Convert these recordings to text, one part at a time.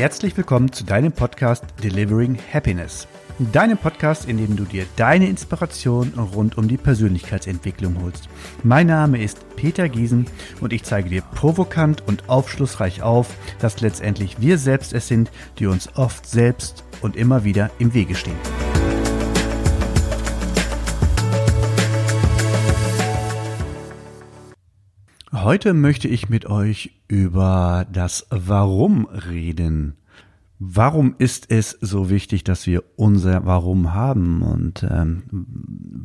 Herzlich willkommen zu deinem Podcast Delivering Happiness. Deinem Podcast, in dem du dir deine Inspiration rund um die Persönlichkeitsentwicklung holst. Mein Name ist Peter Giesen und ich zeige dir provokant und aufschlussreich auf, dass letztendlich wir selbst es sind, die uns oft selbst und immer wieder im Wege stehen. Heute möchte ich mit euch über das Warum reden. Warum ist es so wichtig, dass wir unser Warum haben und ähm,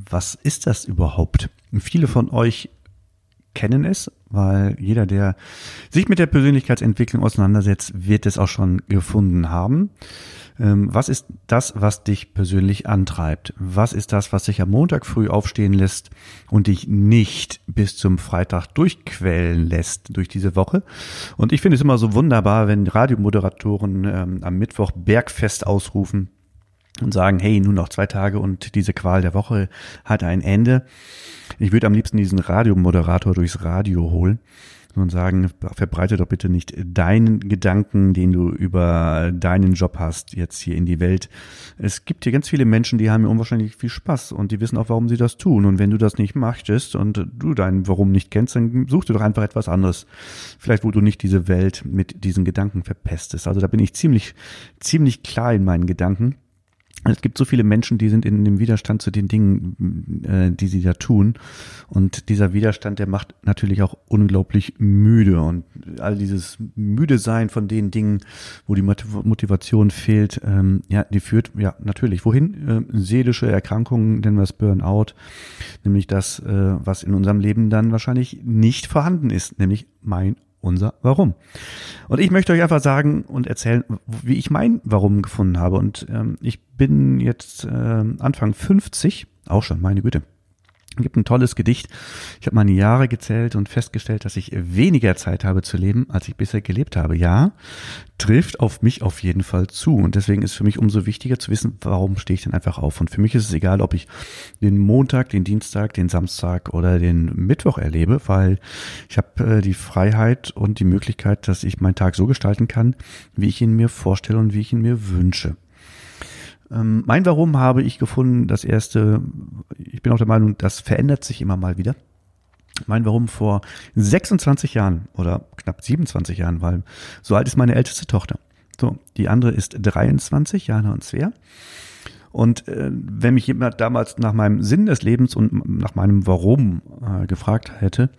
was ist das überhaupt? Viele von euch kennen es, weil jeder, der sich mit der Persönlichkeitsentwicklung auseinandersetzt, wird es auch schon gefunden haben. Ähm, was ist das, was dich persönlich antreibt? Was ist das, was dich am Montag früh aufstehen lässt und dich nicht bis zum Freitag durchquellen lässt durch diese Woche? Und ich finde es immer so wunderbar, wenn Radiomoderatoren ähm, am Mittwoch Bergfest ausrufen und sagen, hey, nur noch zwei Tage und diese Qual der Woche hat ein Ende. Ich würde am liebsten diesen Radiomoderator durchs Radio holen und sagen, verbreite doch bitte nicht deinen Gedanken, den du über deinen Job hast, jetzt hier in die Welt. Es gibt hier ganz viele Menschen, die haben hier unwahrscheinlich viel Spaß und die wissen auch, warum sie das tun. Und wenn du das nicht möchtest und du dein Warum nicht kennst, dann such dir doch einfach etwas anderes. Vielleicht, wo du nicht diese Welt mit diesen Gedanken verpestest. Also da bin ich ziemlich, ziemlich klar in meinen Gedanken. Es gibt so viele Menschen, die sind in dem Widerstand zu den Dingen, äh, die sie da tun. Und dieser Widerstand, der macht natürlich auch unglaublich müde. Und all dieses müde sein von den Dingen, wo die Motivation fehlt, ähm, ja, die führt, ja, natürlich. Wohin? Äh, seelische Erkrankungen, nennen wir es Burnout. Nämlich das, äh, was in unserem Leben dann wahrscheinlich nicht vorhanden ist, nämlich mein unser Warum. Und ich möchte euch einfach sagen und erzählen, wie ich mein Warum gefunden habe. Und ähm, ich bin jetzt äh, Anfang 50, auch schon, meine Güte. Gibt ein tolles Gedicht. Ich habe meine Jahre gezählt und festgestellt, dass ich weniger Zeit habe zu leben, als ich bisher gelebt habe. Ja, trifft auf mich auf jeden Fall zu. Und deswegen ist für mich umso wichtiger zu wissen, warum stehe ich denn einfach auf. Und für mich ist es egal, ob ich den Montag, den Dienstag, den Samstag oder den Mittwoch erlebe, weil ich habe äh, die Freiheit und die Möglichkeit, dass ich meinen Tag so gestalten kann, wie ich ihn mir vorstelle und wie ich ihn mir wünsche. Ähm, mein Warum habe ich gefunden, das erste, ich bin auch der Meinung, das verändert sich immer mal wieder. Mein Warum vor 26 Jahren oder knapp 27 Jahren, weil so alt ist meine älteste Tochter. So, die andere ist 23, Jana und Svea. Und äh, wenn mich jemand damals nach meinem Sinn des Lebens und nach meinem Warum äh, gefragt hätte,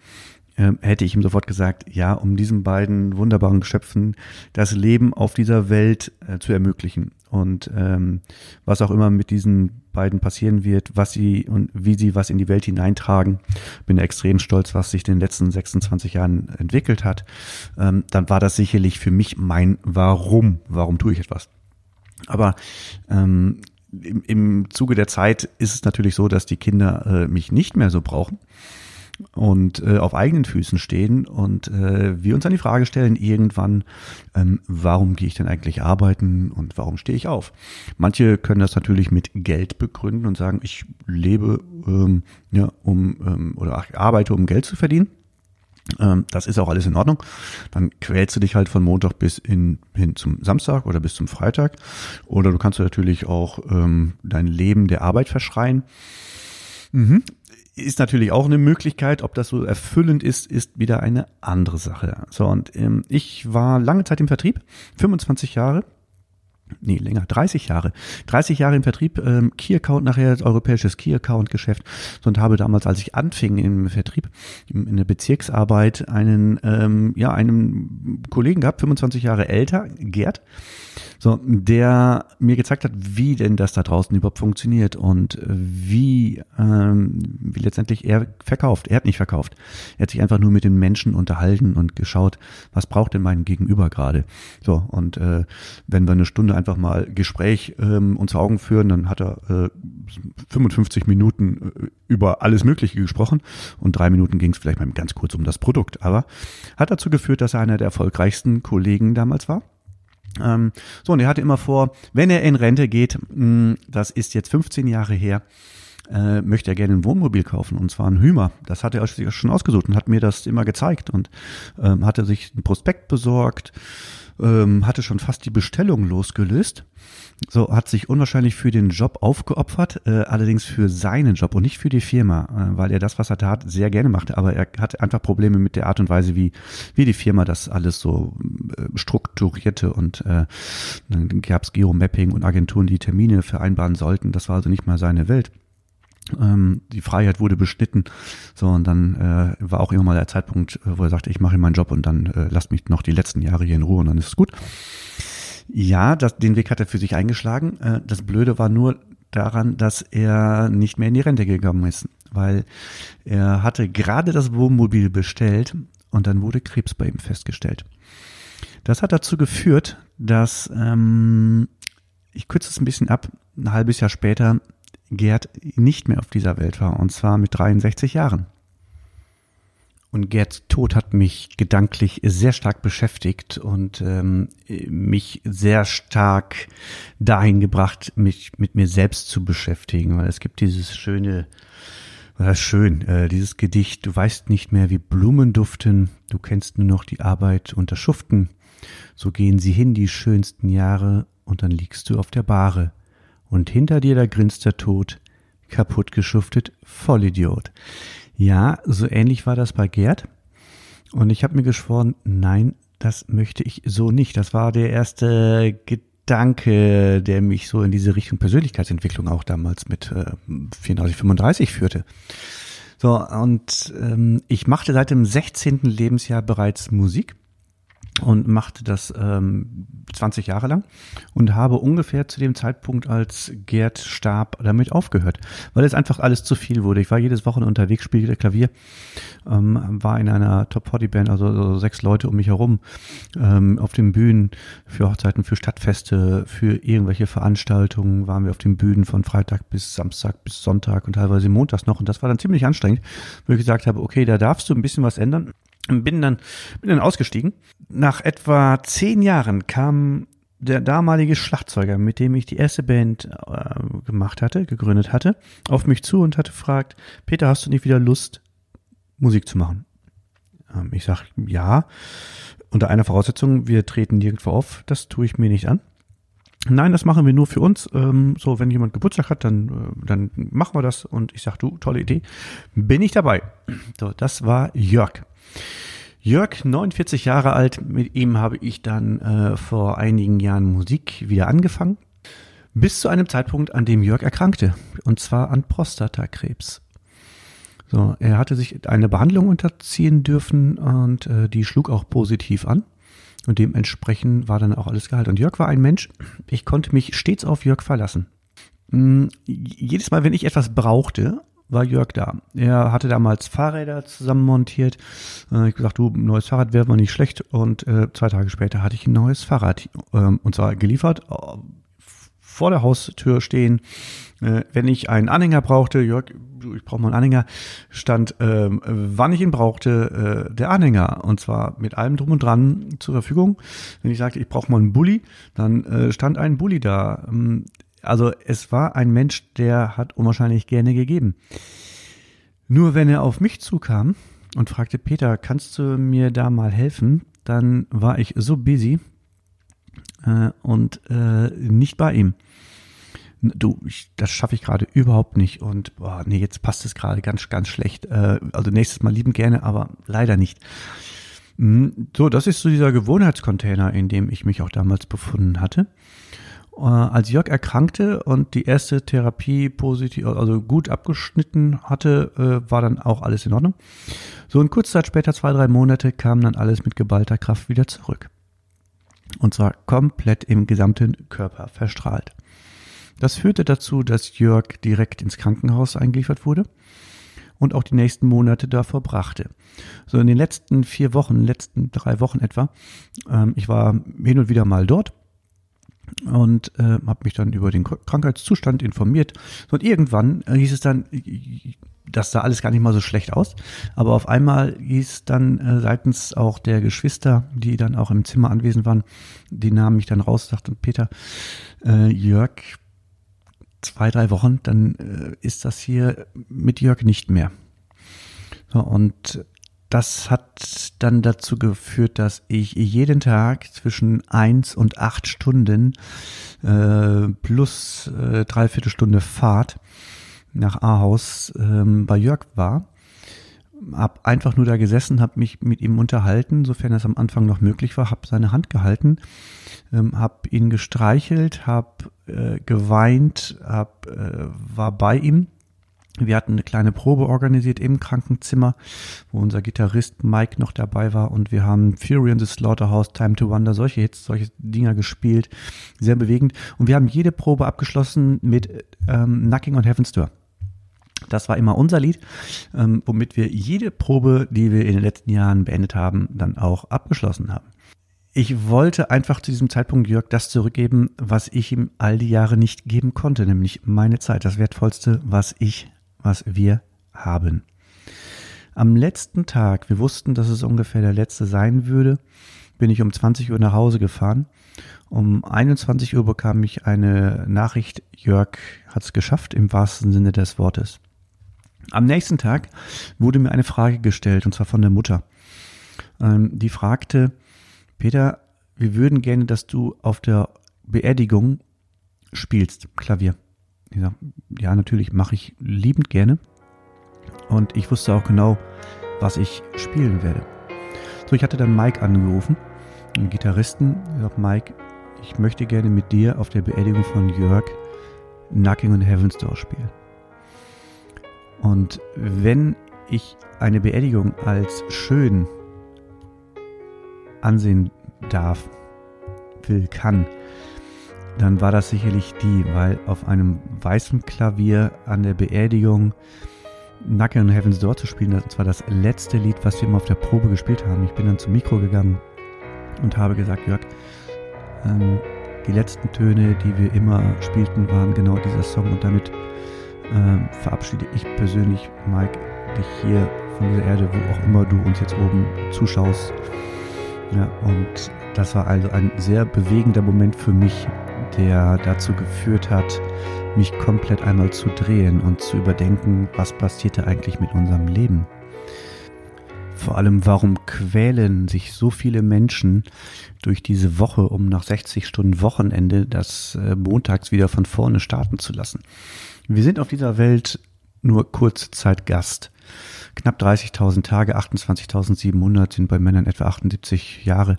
hätte ich ihm sofort gesagt, ja, um diesen beiden wunderbaren Geschöpfen das Leben auf dieser Welt äh, zu ermöglichen. Und ähm, was auch immer mit diesen beiden passieren wird, was sie und wie sie was in die Welt hineintragen, bin extrem stolz, was sich in den letzten 26 Jahren entwickelt hat. Ähm, dann war das sicherlich für mich mein Warum. Warum tue ich etwas? Aber ähm, im, im Zuge der Zeit ist es natürlich so, dass die Kinder äh, mich nicht mehr so brauchen und äh, auf eigenen Füßen stehen und äh, wir uns dann die Frage stellen irgendwann, ähm, warum gehe ich denn eigentlich arbeiten und warum stehe ich auf? Manche können das natürlich mit Geld begründen und sagen, ich lebe ähm, ja, um ähm, oder arbeite, um Geld zu verdienen. Ähm, das ist auch alles in Ordnung. Dann quälst du dich halt von Montag bis in, hin zum Samstag oder bis zum Freitag. Oder du kannst natürlich auch ähm, dein Leben der Arbeit verschreien. Mhm ist natürlich auch eine Möglichkeit. Ob das so erfüllend ist, ist wieder eine andere Sache. So, und ähm, ich war lange Zeit im Vertrieb, 25 Jahre nee, länger, 30 Jahre. 30 Jahre im Vertrieb, ähm, Key Account nachher, europäisches Key Account Geschäft und habe damals, als ich anfing im Vertrieb, in der Bezirksarbeit, einen, ähm, ja, einen Kollegen gehabt, 25 Jahre älter, Gerd, so, der mir gezeigt hat, wie denn das da draußen überhaupt funktioniert und wie, ähm, wie letztendlich er verkauft. Er hat nicht verkauft. Er hat sich einfach nur mit den Menschen unterhalten und geschaut, was braucht denn mein Gegenüber gerade. So, und äh, wenn wir eine Stunde einfach mal Gespräch ähm, uns Augen führen, dann hat er äh, 55 Minuten äh, über alles Mögliche gesprochen und drei Minuten ging es vielleicht mal ganz kurz um das Produkt. Aber hat dazu geführt, dass er einer der erfolgreichsten Kollegen damals war. Ähm, so, und er hatte immer vor, wenn er in Rente geht, mh, das ist jetzt 15 Jahre her, äh, möchte er gerne ein Wohnmobil kaufen und zwar ein Hümer. Das hat er sich schon ausgesucht und hat mir das immer gezeigt und ähm, hatte sich ein Prospekt besorgt, ähm, hatte schon fast die Bestellung losgelöst. So hat sich unwahrscheinlich für den Job aufgeopfert, äh, allerdings für seinen Job und nicht für die Firma, äh, weil er das, was er tat, sehr gerne machte. Aber er hatte einfach Probleme mit der Art und Weise, wie, wie die Firma das alles so äh, strukturierte. Und äh, dann gab es Geomapping und Agenturen, die Termine vereinbaren sollten. Das war also nicht mal seine Welt. Ähm, die Freiheit wurde beschnitten. So, und dann äh, war auch irgendwann mal der Zeitpunkt, wo er sagte, ich mache meinen Job und dann äh, lasst mich noch die letzten Jahre hier in Ruhe und dann ist es gut. Ja, das, den Weg hat er für sich eingeschlagen. Äh, das Blöde war nur daran, dass er nicht mehr in die Rente gegangen ist, weil er hatte gerade das Wohnmobil bestellt und dann wurde Krebs bei ihm festgestellt. Das hat dazu geführt, dass, ähm, ich kürze es ein bisschen ab, ein halbes Jahr später Gerd nicht mehr auf dieser Welt war, und zwar mit 63 Jahren. Und Gerds Tod hat mich gedanklich sehr stark beschäftigt und ähm, mich sehr stark dahin gebracht, mich mit mir selbst zu beschäftigen, weil es gibt dieses schöne, das ist schön, äh, dieses Gedicht, du weißt nicht mehr, wie Blumen duften, du kennst nur noch die Arbeit das Schuften. So gehen sie hin, die schönsten Jahre, und dann liegst du auf der Bahre und hinter dir da grinst der Tod, kaputt geschuftet, Vollidiot. Ja, so ähnlich war das bei Gerd. Und ich habe mir geschworen, nein, das möchte ich so nicht. Das war der erste Gedanke, der mich so in diese Richtung Persönlichkeitsentwicklung auch damals mit äh, 34, 35 führte. So, und ähm, ich machte seit dem 16. Lebensjahr bereits Musik und machte das ähm, 20 Jahre lang und habe ungefähr zu dem Zeitpunkt, als Gerd starb, damit aufgehört, weil es einfach alles zu viel wurde. Ich war jedes Wochenende unterwegs, spielte Klavier, ähm, war in einer Top-40-Band, also, also, sechs Leute um mich herum, ähm, auf den Bühnen für Hochzeiten, für Stadtfeste, für irgendwelche Veranstaltungen, waren wir auf den Bühnen von Freitag bis Samstag bis Sonntag und teilweise montags noch. Und das war dann ziemlich anstrengend, wo ich gesagt habe, okay, da darfst du ein bisschen was ändern bin dann, bin dann ausgestiegen. Nach etwa zehn Jahren kam der damalige Schlagzeuger, mit dem ich die erste Band äh, gemacht hatte, gegründet hatte, auf mich zu und hatte gefragt, Peter, hast du nicht wieder Lust, Musik zu machen? Ähm, ich sag, ja. Unter einer Voraussetzung, wir treten nirgendwo auf, das tue ich mir nicht an. Nein, das machen wir nur für uns. Ähm, so, wenn jemand Geburtstag hat, dann, äh, dann machen wir das. Und ich sag, du, tolle Idee. Bin ich dabei. So, das war Jörg. Jörg, 49 Jahre alt, mit ihm habe ich dann äh, vor einigen Jahren Musik wieder angefangen. Bis zu einem Zeitpunkt, an dem Jörg erkrankte. Und zwar an Prostatakrebs. So, er hatte sich eine Behandlung unterziehen dürfen und äh, die schlug auch positiv an. Und dementsprechend war dann auch alles geheilt. Und Jörg war ein Mensch, ich konnte mich stets auf Jörg verlassen. Hm, jedes Mal, wenn ich etwas brauchte, war Jörg da. Er hatte damals Fahrräder zusammen montiert. Äh, ich gesagt, du, neues Fahrrad wäre mal nicht schlecht. Und äh, zwei Tage später hatte ich ein neues Fahrrad. Ähm, und zwar geliefert, äh, vor der Haustür stehen. Äh, wenn ich einen Anhänger brauchte, Jörg, ich brauche mal einen Anhänger, stand, ähm, wann ich ihn brauchte, äh, der Anhänger. Und zwar mit allem drum und dran zur Verfügung. Wenn ich sagte, ich brauche mal einen Bulli, dann äh, stand ein Bulli da. Ähm, also es war ein Mensch, der hat unwahrscheinlich gerne gegeben. Nur wenn er auf mich zukam und fragte, Peter, kannst du mir da mal helfen? Dann war ich so busy äh, und äh, nicht bei ihm. Du, ich, das schaffe ich gerade überhaupt nicht und boah, nee, jetzt passt es gerade ganz, ganz schlecht. Äh, also nächstes Mal lieben gerne, aber leider nicht. Hm, so, das ist so dieser Gewohnheitscontainer, in dem ich mich auch damals befunden hatte. Äh, als Jörg erkrankte und die erste Therapie positiv, also gut abgeschnitten hatte, äh, war dann auch alles in Ordnung. So in kurzer Zeit später, zwei, drei Monate, kam dann alles mit geballter Kraft wieder zurück. Und zwar komplett im gesamten Körper verstrahlt. Das führte dazu, dass Jörg direkt ins Krankenhaus eingeliefert wurde und auch die nächsten Monate da verbrachte. So in den letzten vier Wochen, letzten drei Wochen etwa, ähm, ich war hin und wieder mal dort und äh, habe mich dann über den Krankheitszustand informiert. Und irgendwann äh, hieß es dann, das sah alles gar nicht mal so schlecht aus, aber auf einmal hieß dann äh, seitens auch der Geschwister, die dann auch im Zimmer anwesend waren, die nahmen mich dann raus, sagten Peter, äh, Jörg zwei, drei Wochen, dann äh, ist das hier mit Jörg nicht mehr. So, und das hat dann dazu geführt, dass ich jeden Tag zwischen eins und acht Stunden äh, plus äh, dreiviertel Stunde Fahrt nach Ahaus ähm, bei Jörg war. Hab einfach nur da gesessen, hab mich mit ihm unterhalten, sofern das am Anfang noch möglich war, hab seine Hand gehalten, ähm, hab ihn gestreichelt, hab äh, geweint, hab, äh, war bei ihm wir hatten eine kleine Probe organisiert im Krankenzimmer, wo unser Gitarrist Mike noch dabei war und wir haben Fury in the Slaughterhouse, Time to Wonder, solche Hits, solche Dinger gespielt, sehr bewegend. Und wir haben jede Probe abgeschlossen mit ähm, Knocking on Heaven's Door. Das war immer unser Lied, ähm, womit wir jede Probe, die wir in den letzten Jahren beendet haben, dann auch abgeschlossen haben. Ich wollte einfach zu diesem Zeitpunkt Jörg das zurückgeben, was ich ihm all die Jahre nicht geben konnte, nämlich meine Zeit, das Wertvollste, was ich was wir haben. Am letzten Tag, wir wussten, dass es ungefähr der letzte sein würde, bin ich um 20 Uhr nach Hause gefahren. Um 21 Uhr bekam ich eine Nachricht, Jörg hat es geschafft, im wahrsten Sinne des Wortes. Am nächsten Tag wurde mir eine Frage gestellt, und zwar von der Mutter. Ähm, die fragte, Peter, wir würden gerne, dass du auf der Beerdigung spielst, Klavier. Ich sag, ja, natürlich mache ich liebend gerne. Und ich wusste auch genau, was ich spielen werde. So, ich hatte dann Mike angerufen, einen Gitarristen. Ich sag, Mike, ich möchte gerne mit dir auf der Beerdigung von Jörg Knocking on Heaven's Door spielen. Und wenn ich eine Beerdigung als schön ansehen darf, will, kann, dann war das sicherlich die, weil auf einem weißen Klavier an der Beerdigung Knuckle in Heaven's Door zu spielen, das war das letzte Lied, was wir immer auf der Probe gespielt haben. Ich bin dann zum Mikro gegangen und habe gesagt, Jörg, ähm, die letzten Töne, die wir immer spielten, waren genau dieser Song und damit ähm, verabschiede ich persönlich, Mike, dich hier von dieser Erde, wo auch immer du uns jetzt oben zuschaust. Ja, und das war also ein sehr bewegender Moment für mich, der dazu geführt hat, mich komplett einmal zu drehen und zu überdenken, was passierte eigentlich mit unserem Leben. Vor allem, warum quälen sich so viele Menschen durch diese Woche, um nach 60 Stunden Wochenende das äh, montags wieder von vorne starten zu lassen? Wir sind auf dieser Welt nur kurze Zeit Gast. Knapp 30.000 Tage, 28.700 sind bei Männern etwa 78 Jahre.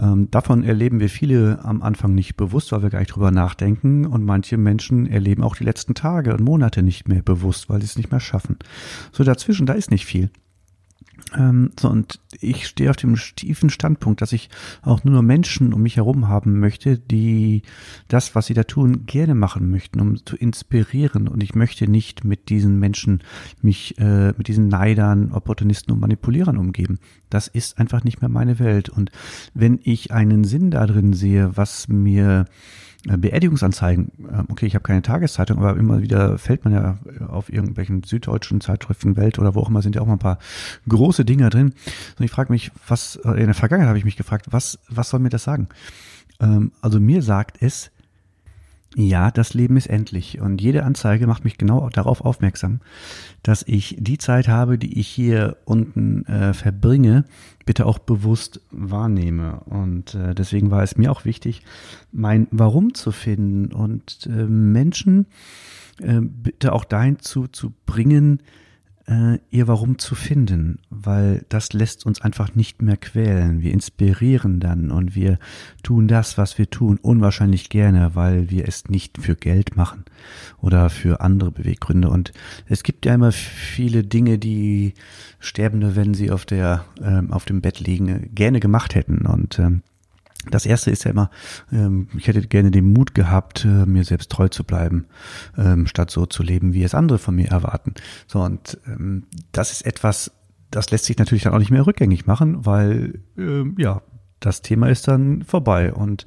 Ähm, davon erleben wir viele am Anfang nicht bewusst, weil wir gar nicht drüber nachdenken. Und manche Menschen erleben auch die letzten Tage und Monate nicht mehr bewusst, weil sie es nicht mehr schaffen. So dazwischen, da ist nicht viel. Ähm, so, und ich stehe auf dem tiefen Standpunkt, dass ich auch nur Menschen um mich herum haben möchte, die das, was sie da tun, gerne machen möchten, um zu inspirieren. Und ich möchte nicht mit diesen Menschen mich, äh, mit diesen Neidern, Opportunisten und Manipulierern umgeben. Das ist einfach nicht mehr meine Welt. Und wenn ich einen Sinn darin sehe, was mir Beerdigungsanzeigen, ähm, okay, ich habe keine Tageszeitung, aber immer wieder fällt man ja auf irgendwelchen süddeutschen Zeitschriften Welt oder wo auch immer sind ja auch mal ein paar große Dinger drin. Und ich frage mich, was, äh, in der Vergangenheit habe ich mich gefragt, was, was soll mir das sagen? Ähm, also mir sagt es, ja, das Leben ist endlich. Und jede Anzeige macht mich genau darauf aufmerksam, dass ich die Zeit habe, die ich hier unten äh, verbringe, bitte auch bewusst wahrnehme. Und äh, deswegen war es mir auch wichtig, mein Warum zu finden und äh, Menschen äh, bitte auch dahin zu, zu bringen, äh, ihr Warum zu finden, weil das lässt uns einfach nicht mehr quälen. Wir inspirieren dann und wir tun das, was wir tun, unwahrscheinlich gerne, weil wir es nicht für Geld machen oder für andere Beweggründe. Und es gibt ja immer viele Dinge, die Sterbende, wenn sie auf der äh, auf dem Bett liegen, gerne gemacht hätten und ähm, das erste ist ja immer, ähm, ich hätte gerne den Mut gehabt, äh, mir selbst treu zu bleiben, ähm, statt so zu leben, wie es andere von mir erwarten. So, und ähm, das ist etwas, das lässt sich natürlich dann auch nicht mehr rückgängig machen, weil, ähm, ja, das Thema ist dann vorbei. Und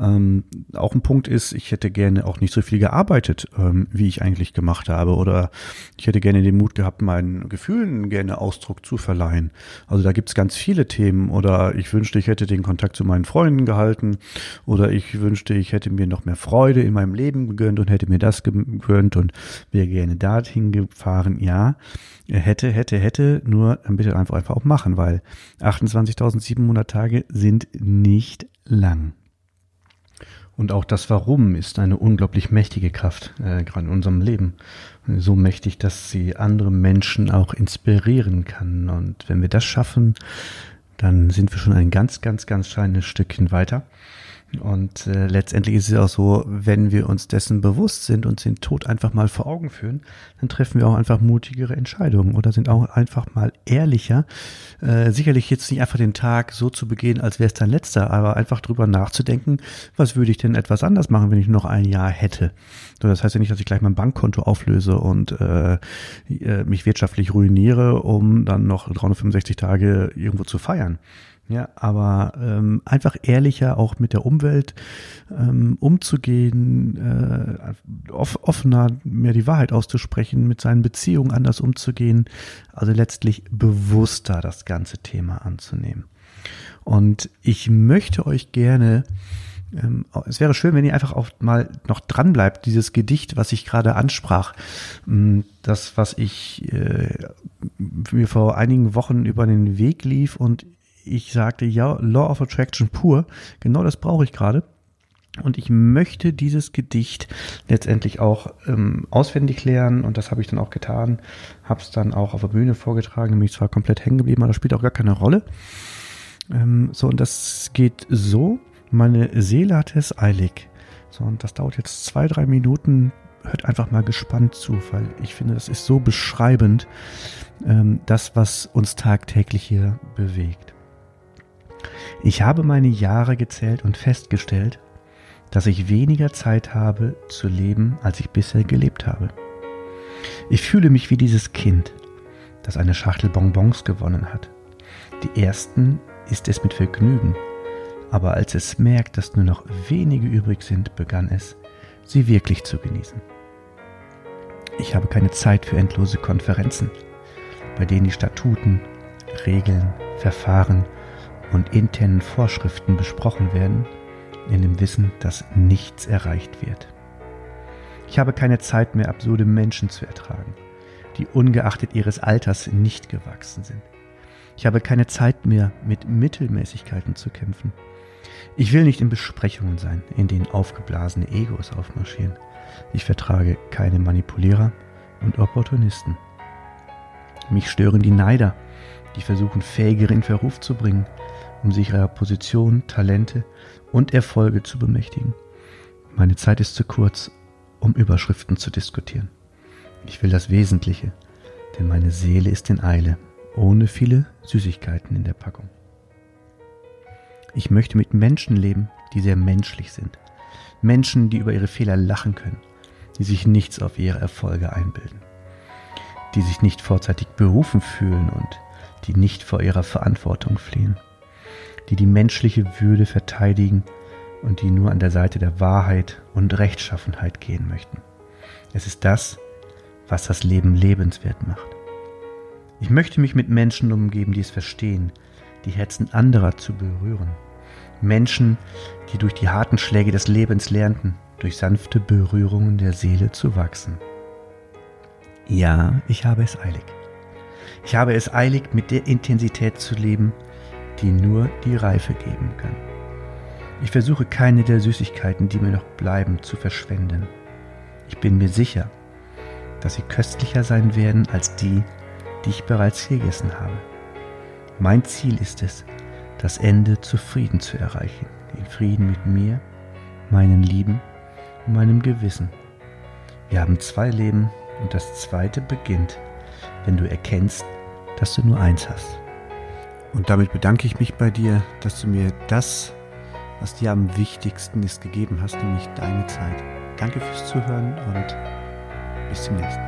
ähm, auch ein Punkt ist, ich hätte gerne auch nicht so viel gearbeitet, ähm, wie ich eigentlich gemacht habe. Oder ich hätte gerne den Mut gehabt, meinen Gefühlen gerne Ausdruck zu verleihen. Also da gibt's ganz viele Themen. Oder ich wünschte, ich hätte den Kontakt zu meinen Freunden gehalten. Oder ich wünschte, ich hätte mir noch mehr Freude in meinem Leben gegönnt und hätte mir das gegönnt und wäre gerne dorthin gefahren. Ja, hätte, hätte, hätte, nur dann bitte einfach, einfach auch machen, weil 28.700 Tage sind nicht lang. Und auch das Warum ist eine unglaublich mächtige Kraft, äh, gerade in unserem Leben. So mächtig, dass sie andere Menschen auch inspirieren kann. Und wenn wir das schaffen, dann sind wir schon ein ganz, ganz, ganz kleines Stückchen weiter. Und äh, letztendlich ist es auch so, wenn wir uns dessen bewusst sind und den Tod einfach mal vor Augen führen, dann treffen wir auch einfach mutigere Entscheidungen oder sind auch einfach mal ehrlicher. Äh, sicherlich jetzt nicht einfach den Tag so zu begehen, als wäre es dein letzter, aber einfach drüber nachzudenken, was würde ich denn etwas anders machen, wenn ich noch ein Jahr hätte. So, das heißt ja nicht, dass ich gleich mein Bankkonto auflöse und äh, äh mich wirtschaftlich ruiniere, um dann noch 365 Tage irgendwo zu feiern. Ja, aber ähm, einfach ehrlicher auch mit der Umwelt ähm, umzugehen, äh, off offener mehr die Wahrheit auszusprechen, mit seinen Beziehungen anders umzugehen, also letztlich bewusster das ganze Thema anzunehmen. Und ich möchte euch gerne ähm, es wäre schön, wenn ihr einfach auch mal noch dran bleibt, dieses Gedicht, was ich gerade ansprach. Ähm, das, was ich äh, mir vor einigen Wochen über den Weg lief und ich sagte, ja, Law of Attraction pur, genau das brauche ich gerade. Und ich möchte dieses Gedicht letztendlich auch ähm, auswendig lernen und das habe ich dann auch getan. Habe es dann auch auf der Bühne vorgetragen, nämlich zwar komplett hängen geblieben, aber das spielt auch gar keine Rolle. Ähm, so, und das geht so. Meine Seele hatte es eilig. So, und das dauert jetzt zwei, drei Minuten. Hört einfach mal gespannt zu, weil ich finde, das ist so beschreibend, ähm, das, was uns tagtäglich hier bewegt. Ich habe meine Jahre gezählt und festgestellt, dass ich weniger Zeit habe zu leben, als ich bisher gelebt habe. Ich fühle mich wie dieses Kind, das eine Schachtel Bonbons gewonnen hat. Die ersten isst es mit Vergnügen, aber als es merkt, dass nur noch wenige übrig sind, begann es, sie wirklich zu genießen. Ich habe keine Zeit für endlose Konferenzen, bei denen die Statuten, Regeln, Verfahren und internen Vorschriften besprochen werden, in dem Wissen, dass nichts erreicht wird. Ich habe keine Zeit mehr, absurde Menschen zu ertragen, die ungeachtet ihres Alters nicht gewachsen sind. Ich habe keine Zeit mehr, mit Mittelmäßigkeiten zu kämpfen. Ich will nicht in Besprechungen sein, in denen aufgeblasene Egos aufmarschieren. Ich vertrage keine Manipulierer und Opportunisten. Mich stören die Neider, die versuchen, Fähigere in Verruf zu bringen, um sich ihrer Position, Talente und Erfolge zu bemächtigen. Meine Zeit ist zu kurz, um Überschriften zu diskutieren. Ich will das Wesentliche, denn meine Seele ist in Eile, ohne viele Süßigkeiten in der Packung. Ich möchte mit Menschen leben, die sehr menschlich sind. Menschen, die über ihre Fehler lachen können, die sich nichts auf ihre Erfolge einbilden, die sich nicht vorzeitig berufen fühlen und die nicht vor ihrer Verantwortung fliehen die die menschliche Würde verteidigen und die nur an der Seite der Wahrheit und Rechtschaffenheit gehen möchten. Es ist das, was das Leben lebenswert macht. Ich möchte mich mit Menschen umgeben, die es verstehen, die Herzen anderer zu berühren. Menschen, die durch die harten Schläge des Lebens lernten, durch sanfte Berührungen der Seele zu wachsen. Ja, ich habe es eilig. Ich habe es eilig, mit der Intensität zu leben, die nur die Reife geben kann. Ich versuche keine der Süßigkeiten, die mir noch bleiben, zu verschwenden. Ich bin mir sicher, dass sie köstlicher sein werden als die, die ich bereits gegessen habe. Mein Ziel ist es, das Ende zufrieden zu erreichen, in Frieden mit mir, meinen Lieben und meinem Gewissen. Wir haben zwei Leben und das zweite beginnt, wenn du erkennst, dass du nur eins hast. Und damit bedanke ich mich bei dir, dass du mir das, was dir am wichtigsten ist, gegeben hast, nämlich deine Zeit. Danke fürs Zuhören und bis zum nächsten Mal.